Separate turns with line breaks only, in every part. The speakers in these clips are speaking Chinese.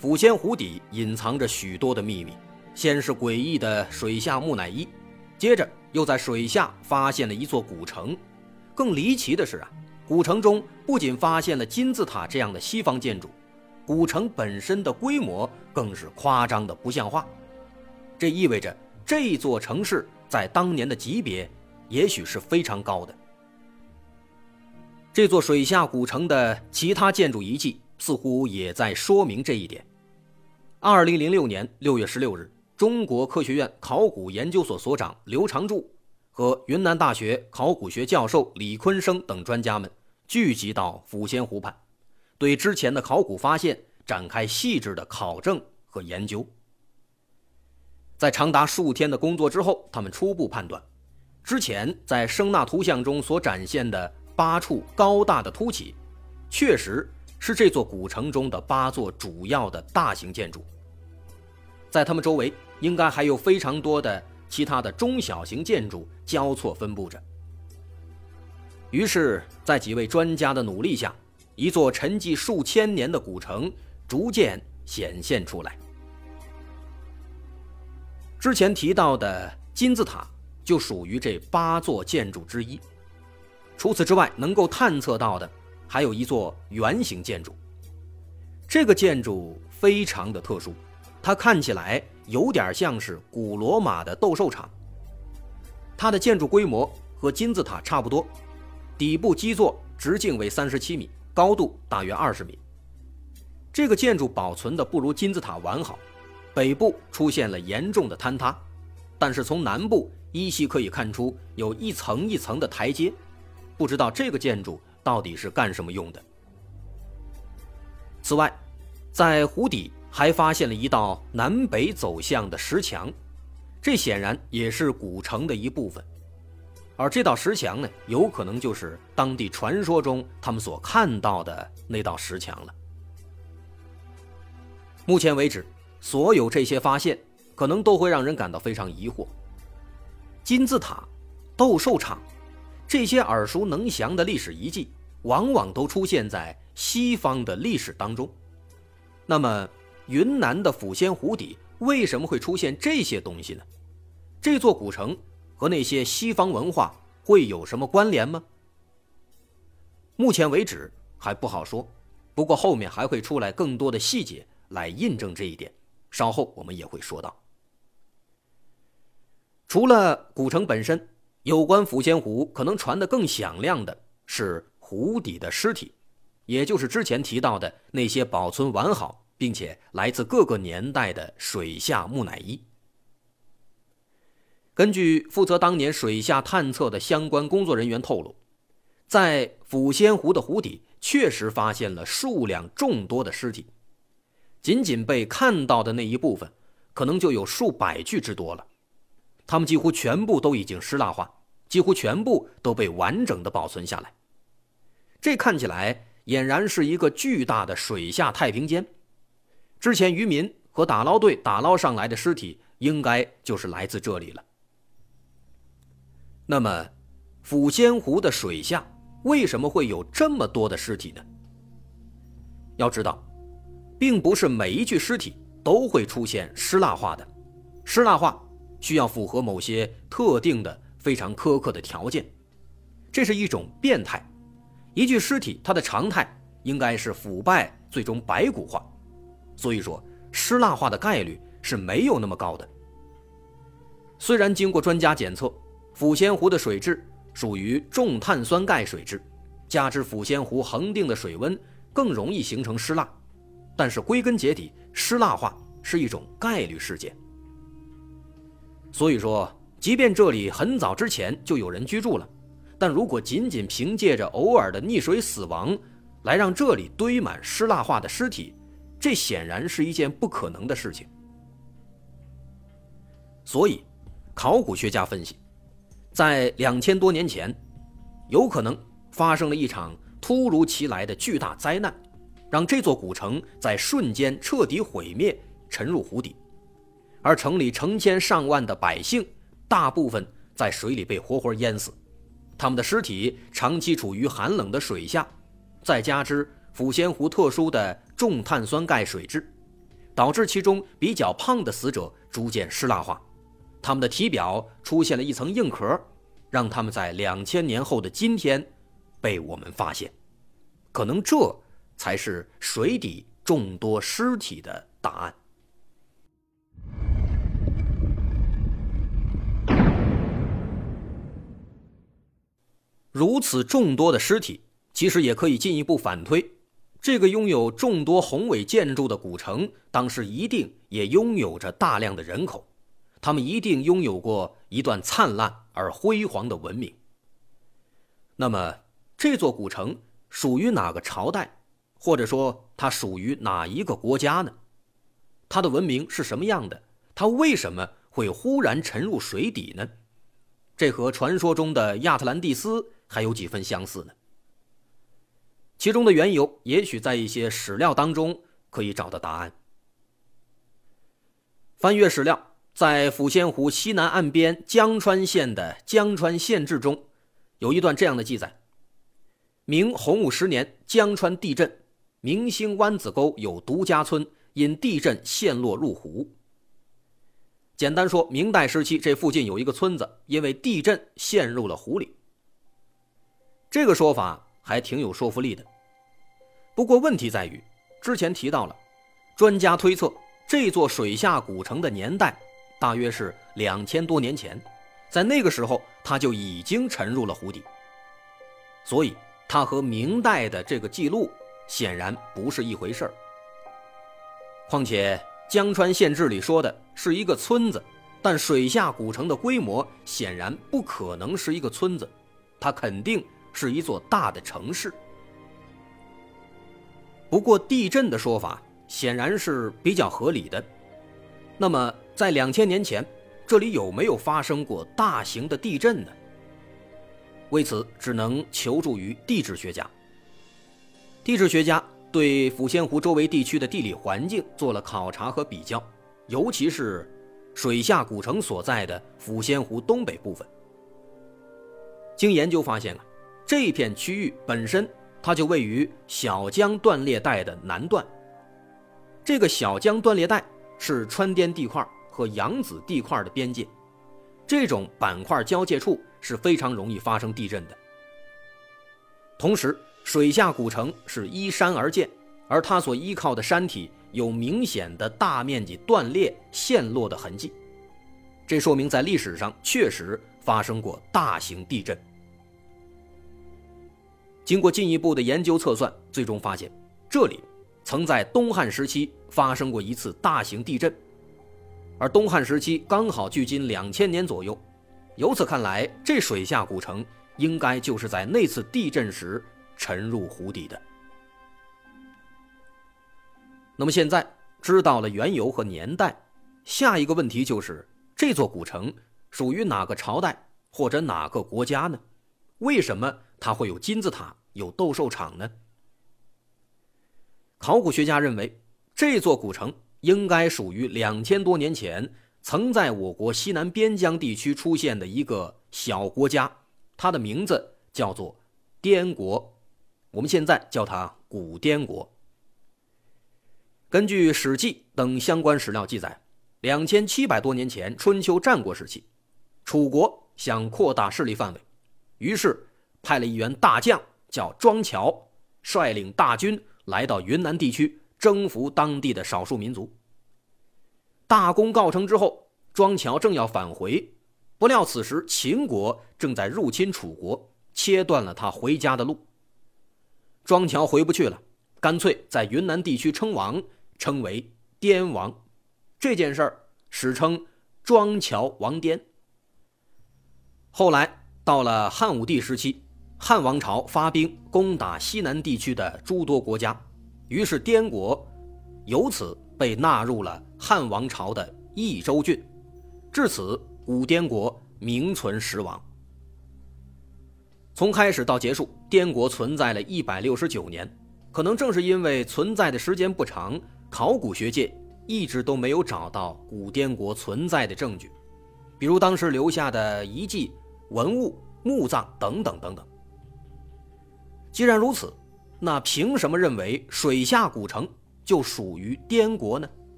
抚仙湖底隐藏着许多的秘密。先是诡异的水下木乃伊，接着又在水下发现了一座古城。更离奇的是啊，古城中不仅发现了金字塔这样的西方建筑，古城本身的规模更是夸张的不像话。这意味着这座城市在当年的级别。也许是非常高的。这座水下古城的其他建筑遗迹似乎也在说明这一点。二零零六年六月十六日，中国科学院考古研究所所长刘长柱和云南大学考古学教授李坤生等专家们聚集到抚仙湖畔，对之前的考古发现展开细致的考证和研究。在长达数天的工作之后，他们初步判断。之前在声纳图像中所展现的八处高大的凸起，确实是这座古城中的八座主要的大型建筑。在它们周围，应该还有非常多的其他的中小型建筑交错分布着。于是，在几位专家的努力下，一座沉寂数千年的古城逐渐显现出来。之前提到的金字塔。就属于这八座建筑之一。除此之外，能够探测到的还有一座圆形建筑。这个建筑非常的特殊，它看起来有点像是古罗马的斗兽场。它的建筑规模和金字塔差不多，底部基座直径为三十七米，高度大约二十米。这个建筑保存的不如金字塔完好，北部出现了严重的坍塌，但是从南部。依稀可以看出有一层一层的台阶，不知道这个建筑到底是干什么用的。此外，在湖底还发现了一道南北走向的石墙，这显然也是古城的一部分。而这道石墙呢，有可能就是当地传说中他们所看到的那道石墙了。目前为止，所有这些发现可能都会让人感到非常疑惑。金字塔、斗兽场，这些耳熟能详的历史遗迹，往往都出现在西方的历史当中。那么，云南的抚仙湖底为什么会出现这些东西呢？这座古城和那些西方文化会有什么关联吗？目前为止还不好说，不过后面还会出来更多的细节来印证这一点。稍后我们也会说到。除了古城本身，有关抚仙湖可能传得更响亮的是湖底的尸体，也就是之前提到的那些保存完好并且来自各个年代的水下木乃伊。根据负责当年水下探测的相关工作人员透露，在抚仙湖的湖底确实发现了数量众多的尸体，仅仅被看到的那一部分，可能就有数百具之多了。它们几乎全部都已经湿蜡化，几乎全部都被完整的保存下来。这看起来俨然是一个巨大的水下太平间。之前渔民和打捞队打捞上来的尸体，应该就是来自这里了。那么，抚仙湖的水下为什么会有这么多的尸体呢？要知道，并不是每一具尸体都会出现湿蜡化的，湿蜡化。需要符合某些特定的非常苛刻的条件，这是一种变态。一具尸体，它的常态应该是腐败，最终白骨化。所以说，湿蜡化的概率是没有那么高的。虽然经过专家检测，抚仙湖的水质属于重碳酸钙水质，加之抚仙湖恒定的水温更容易形成湿蜡，但是归根结底，湿蜡化是一种概率事件。所以说，即便这里很早之前就有人居住了，但如果仅仅凭借着偶尔的溺水死亡来让这里堆满湿蜡化的尸体，这显然是一件不可能的事情。所以，考古学家分析，在两千多年前，有可能发生了一场突如其来的巨大灾难，让这座古城在瞬间彻底毁灭，沉入湖底，而城里成千上万的百姓，大部分在水里被活活淹死，他们的尸体长期处于寒冷的水下，再加之。抚仙湖特殊的重碳酸钙水质，导致其中比较胖的死者逐渐尸蜡化，他们的体表出现了一层硬壳，让他们在两千年后的今天被我们发现。可能这才是水底众多尸体的答案。如此众多的尸体，其实也可以进一步反推。这个拥有众多宏伟建筑的古城，当时一定也拥有着大量的人口，他们一定拥有过一段灿烂而辉煌的文明。那么，这座古城属于哪个朝代，或者说它属于哪一个国家呢？它的文明是什么样的？它为什么会忽然沉入水底呢？这和传说中的亚特兰蒂斯还有几分相似呢？其中的缘由，也许在一些史料当中可以找到答案。翻阅史料，在抚仙湖西南岸边江川县的《江川县志》中，有一段这样的记载：明洪武十年，江川地震，明星湾子沟有独家村因地震陷落入湖。简单说，明代时期这附近有一个村子因为地震陷入了湖里。这个说法。还挺有说服力的，不过问题在于，之前提到了，专家推测这座水下古城的年代大约是两千多年前，在那个时候它就已经沉入了湖底，所以它和明代的这个记录显然不是一回事儿。况且江川县志里说的是一个村子，但水下古城的规模显然不可能是一个村子，它肯定。是一座大的城市。不过，地震的说法显然是比较合理的。那么，在两千年前，这里有没有发生过大型的地震呢？为此，只能求助于地质学家。地质学家对抚仙湖周围地区的地理环境做了考察和比较，尤其是水下古城所在的抚仙湖东北部分。经研究发现啊。这片区域本身，它就位于小江断裂带的南段。这个小江断裂带是川滇地块和扬子地块的边界，这种板块交界处是非常容易发生地震的。同时，水下古城是依山而建，而它所依靠的山体有明显的大面积断裂陷落的痕迹，这说明在历史上确实发生过大型地震。经过进一步的研究测算，最终发现，这里曾在东汉时期发生过一次大型地震，而东汉时期刚好距今两千年左右。由此看来，这水下古城应该就是在那次地震时沉入湖底的。那么现在知道了缘由和年代，下一个问题就是这座古城属于哪个朝代或者哪个国家呢？为什么它会有金字塔？有斗兽场呢。考古学家认为，这座古城应该属于两千多年前曾在我国西南边疆地区出现的一个小国家，它的名字叫做滇国，我们现在叫它古滇国。根据《史记》等相关史料记载，两千七百多年前春秋战国时期，楚国想扩大势力范围，于是派了一员大将。叫庄乔率领大军来到云南地区征服当地的少数民族。大功告成之后，庄乔正要返回，不料此时秦国正在入侵楚国，切断了他回家的路。庄乔回不去了，干脆在云南地区称王，称为滇王。这件事儿史称庄乔王滇。后来到了汉武帝时期。汉王朝发兵攻打西南地区的诸多国家，于是滇国由此被纳入了汉王朝的益州郡。至此，古滇国名存实亡。从开始到结束，滇国存在了一百六十九年。可能正是因为存在的时间不长，考古学界一直都没有找到古滇国存在的证据，比如当时留下的遗迹、文物、墓葬等等等等。既然如此，那凭什么认为水下古城就属于滇国呢？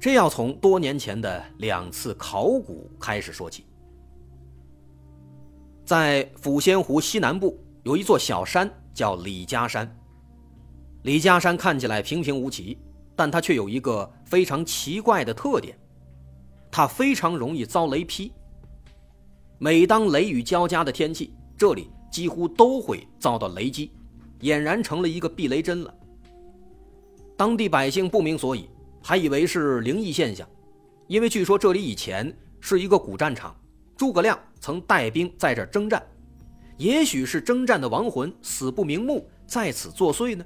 这要从多年前的两次考古开始说起。在抚仙湖西南部有一座小山，叫李家山。李家山看起来平平无奇，但它却有一个非常奇怪的特点，它非常容易遭雷劈。每当雷雨交加的天气，这里几乎都会遭到雷击，俨然成了一个避雷针了。当地百姓不明所以，还以为是灵异现象，因为据说这里以前是一个古战场。诸葛亮曾带兵在这征战，也许是征战的亡魂死不瞑目，在此作祟呢。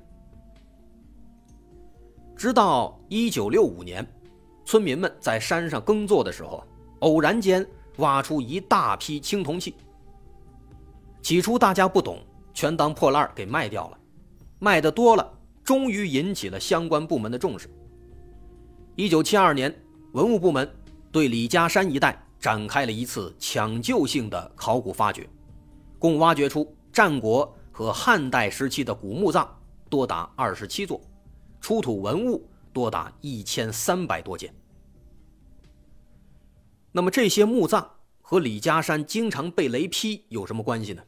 直到一九六五年，村民们在山上耕作的时候，偶然间挖出一大批青铜器。起初大家不懂，全当破烂给卖掉了。卖的多了，终于引起了相关部门的重视。一九七二年，文物部门对李家山一带。展开了一次抢救性的考古发掘，共挖掘出战国和汉代时期的古墓葬多达二十七座，出土文物多达一千三百多件。那么这些墓葬和李家山经常被雷劈有什么关系呢？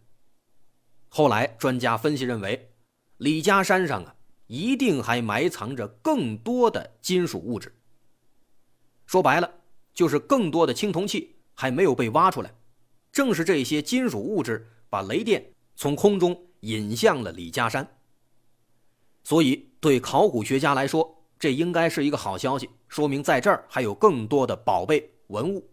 后来专家分析认为，李家山上啊一定还埋藏着更多的金属物质。说白了。就是更多的青铜器还没有被挖出来，正是这些金属物质把雷电从空中引向了李家山。所以对考古学家来说，这应该是一个好消息，说明在这儿还有更多的宝贝文物。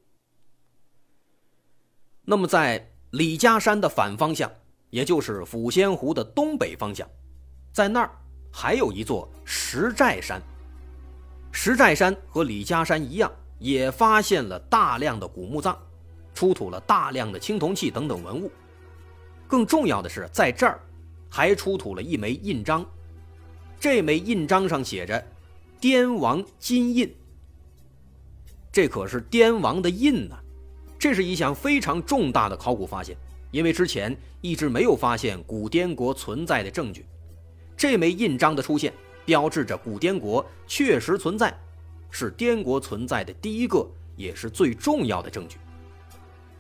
那么在李家山的反方向，也就是抚仙湖的东北方向，在那儿还有一座石寨山。石寨山和李家山一样。也发现了大量的古墓葬，出土了大量的青铜器等等文物。更重要的是，在这儿还出土了一枚印章，这枚印章上写着“滇王金印”。这可是滇王的印呐！这是一项非常重大的考古发现，因为之前一直没有发现古滇国存在的证据。这枚印章的出现，标志着古滇国确实存在。是滇国存在的第一个，也是最重要的证据。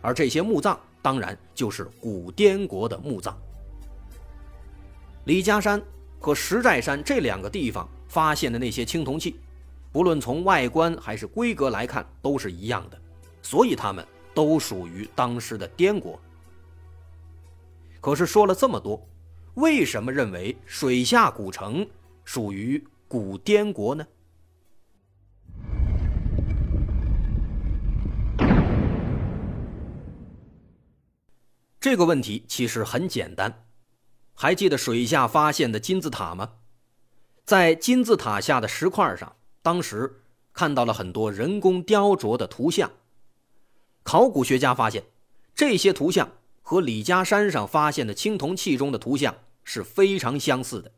而这些墓葬，当然就是古滇国的墓葬。李家山和石寨山这两个地方发现的那些青铜器，不论从外观还是规格来看，都是一样的，所以它们都属于当时的滇国。可是说了这么多，为什么认为水下古城属于古滇国呢？这个问题其实很简单，还记得水下发现的金字塔吗？在金字塔下的石块上，当时看到了很多人工雕琢的图像。考古学家发现，这些图像和李家山上发现的青铜器中的图像是非常相似的，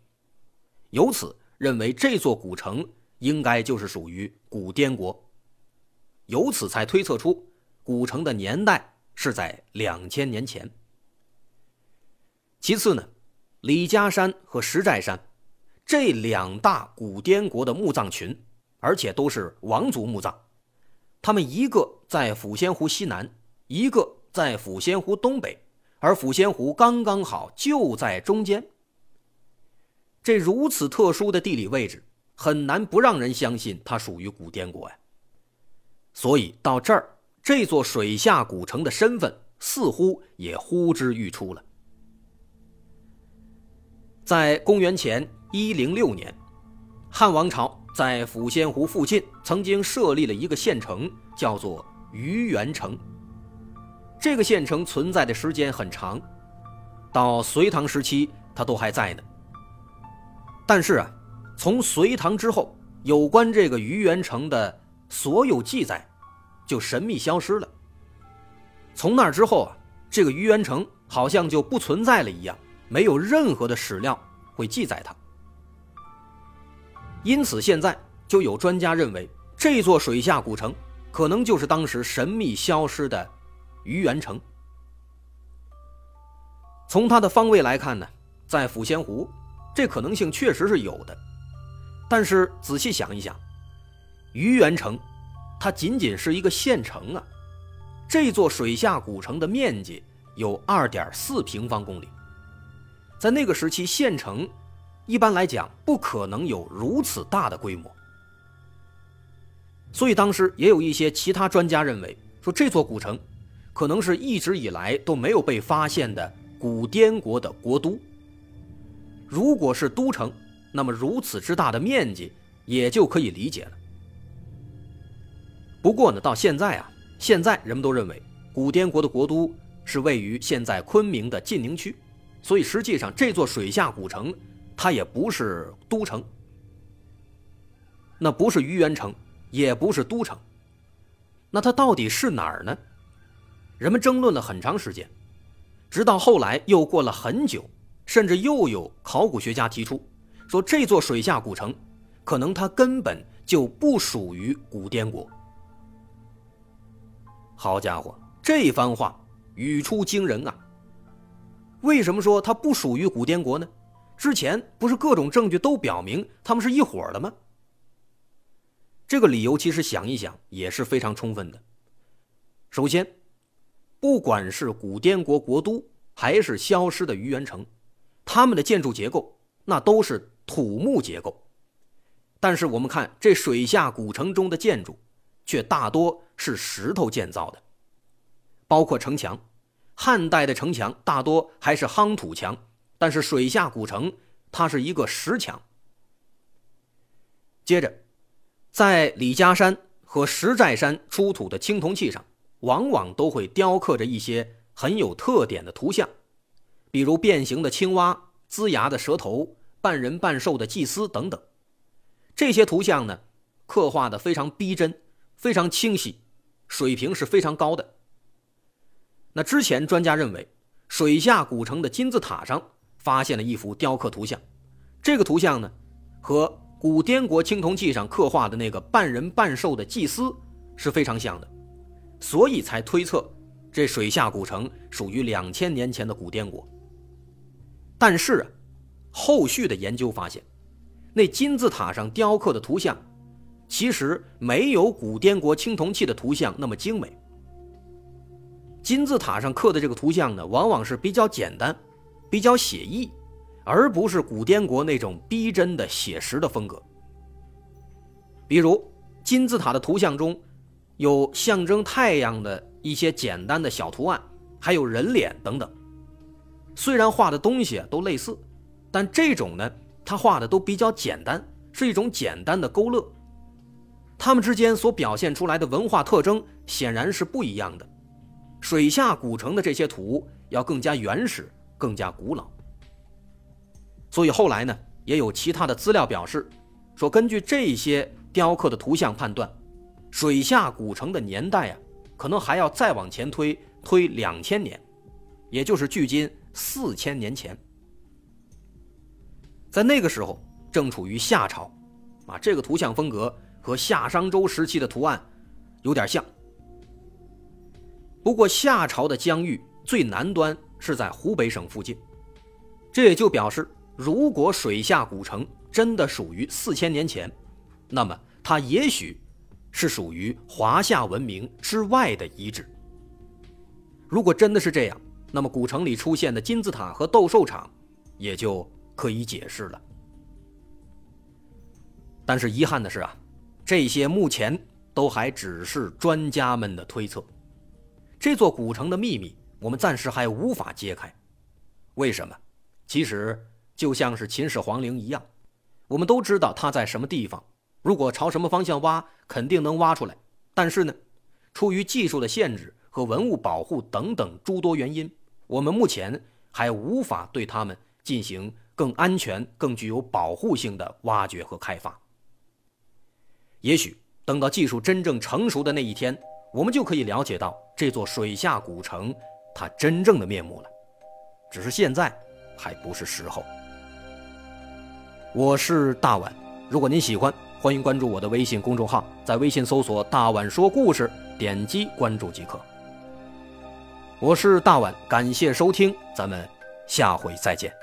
由此认为这座古城应该就是属于古滇国，由此才推测出古城的年代。是在两千年前。其次呢，李家山和石寨山这两大古滇国的墓葬群，而且都是王族墓葬，他们一个在抚仙湖西南，一个在抚仙湖东北，而抚仙湖刚刚好就在中间。这如此特殊的地理位置，很难不让人相信它属于古滇国呀。所以到这儿。这座水下古城的身份似乎也呼之欲出了。在公元前一零六年，汉王朝在抚仙湖附近曾经设立了一个县城，叫做虞园城。这个县城存在的时间很长，到隋唐时期它都还在呢。但是啊，从隋唐之后，有关这个虞元城的所有记载就神秘消失了。从那之后啊，这个虞元城好像就不存在了一样，没有任何的史料会记载它。因此，现在就有专家认为，这座水下古城可能就是当时神秘消失的于元城。从它的方位来看呢，在抚仙湖，这可能性确实是有的。但是仔细想一想，于元城，它仅仅是一个县城啊。这座水下古城的面积有二点四平方公里，在那个时期，县城。一般来讲，不可能有如此大的规模，所以当时也有一些其他专家认为，说这座古城可能是一直以来都没有被发现的古滇国的国都。如果是都城，那么如此之大的面积也就可以理解了。不过呢，到现在啊，现在人们都认为古滇国的国都是位于现在昆明的晋宁区，所以实际上这座水下古城。它也不是都城，那不是虞元城，也不是都城，那它到底是哪儿呢？人们争论了很长时间，直到后来又过了很久，甚至又有考古学家提出，说这座水下古城，可能它根本就不属于古滇国。好家伙，这番话语出惊人啊！为什么说它不属于古滇国呢？之前不是各种证据都表明他们是一伙的吗？这个理由其实想一想也是非常充分的。首先，不管是古滇国国都还是消失的虞元城，他们的建筑结构那都是土木结构，但是我们看这水下古城中的建筑，却大多是石头建造的，包括城墙，汉代的城墙大多还是夯土墙。但是水下古城，它是一个石墙。接着，在李家山和石寨山出土的青铜器上，往往都会雕刻着一些很有特点的图像，比如变形的青蛙、龇牙的蛇头、半人半兽的祭司等等。这些图像呢，刻画的非常逼真，非常清晰，水平是非常高的。那之前专家认为，水下古城的金字塔上。发现了一幅雕刻图像，这个图像呢，和古滇国青铜器上刻画的那个半人半兽的祭司是非常像的，所以才推测这水下古城属于两千年前的古滇国。但是啊，后续的研究发现，那金字塔上雕刻的图像，其实没有古滇国青铜器的图像那么精美。金字塔上刻的这个图像呢，往往是比较简单。比较写意，而不是古滇国那种逼真的写实的风格。比如金字塔的图像中，有象征太阳的一些简单的小图案，还有人脸等等。虽然画的东西都类似，但这种呢，他画的都比较简单，是一种简单的勾勒。他们之间所表现出来的文化特征显然是不一样的。水下古城的这些图要更加原始。更加古老，所以后来呢，也有其他的资料表示，说根据这些雕刻的图像判断，水下古城的年代啊，可能还要再往前推推两千年，也就是距今四千年前。在那个时候，正处于夏朝，啊，这个图像风格和夏商周时期的图案有点像。不过夏朝的疆域最南端。是在湖北省附近，这也就表示，如果水下古城真的属于四千年前，那么它也许是属于华夏文明之外的遗址。如果真的是这样，那么古城里出现的金字塔和斗兽场也就可以解释了。但是遗憾的是啊，这些目前都还只是专家们的推测，这座古城的秘密。我们暂时还无法揭开，为什么？其实就像是秦始皇陵一样，我们都知道它在什么地方，如果朝什么方向挖，肯定能挖出来。但是呢，出于技术的限制和文物保护等等诸多原因，我们目前还无法对它们进行更安全、更具有保护性的挖掘和开发。也许等到技术真正成熟的那一天，我们就可以了解到这座水下古城它真正的面目了。只是现在还不是时候。我是大碗，如果您喜欢，欢迎关注我的微信公众号，在微信搜索“大碗说故事”，点击关注即可。我是大碗，感谢收听，咱们下回再见。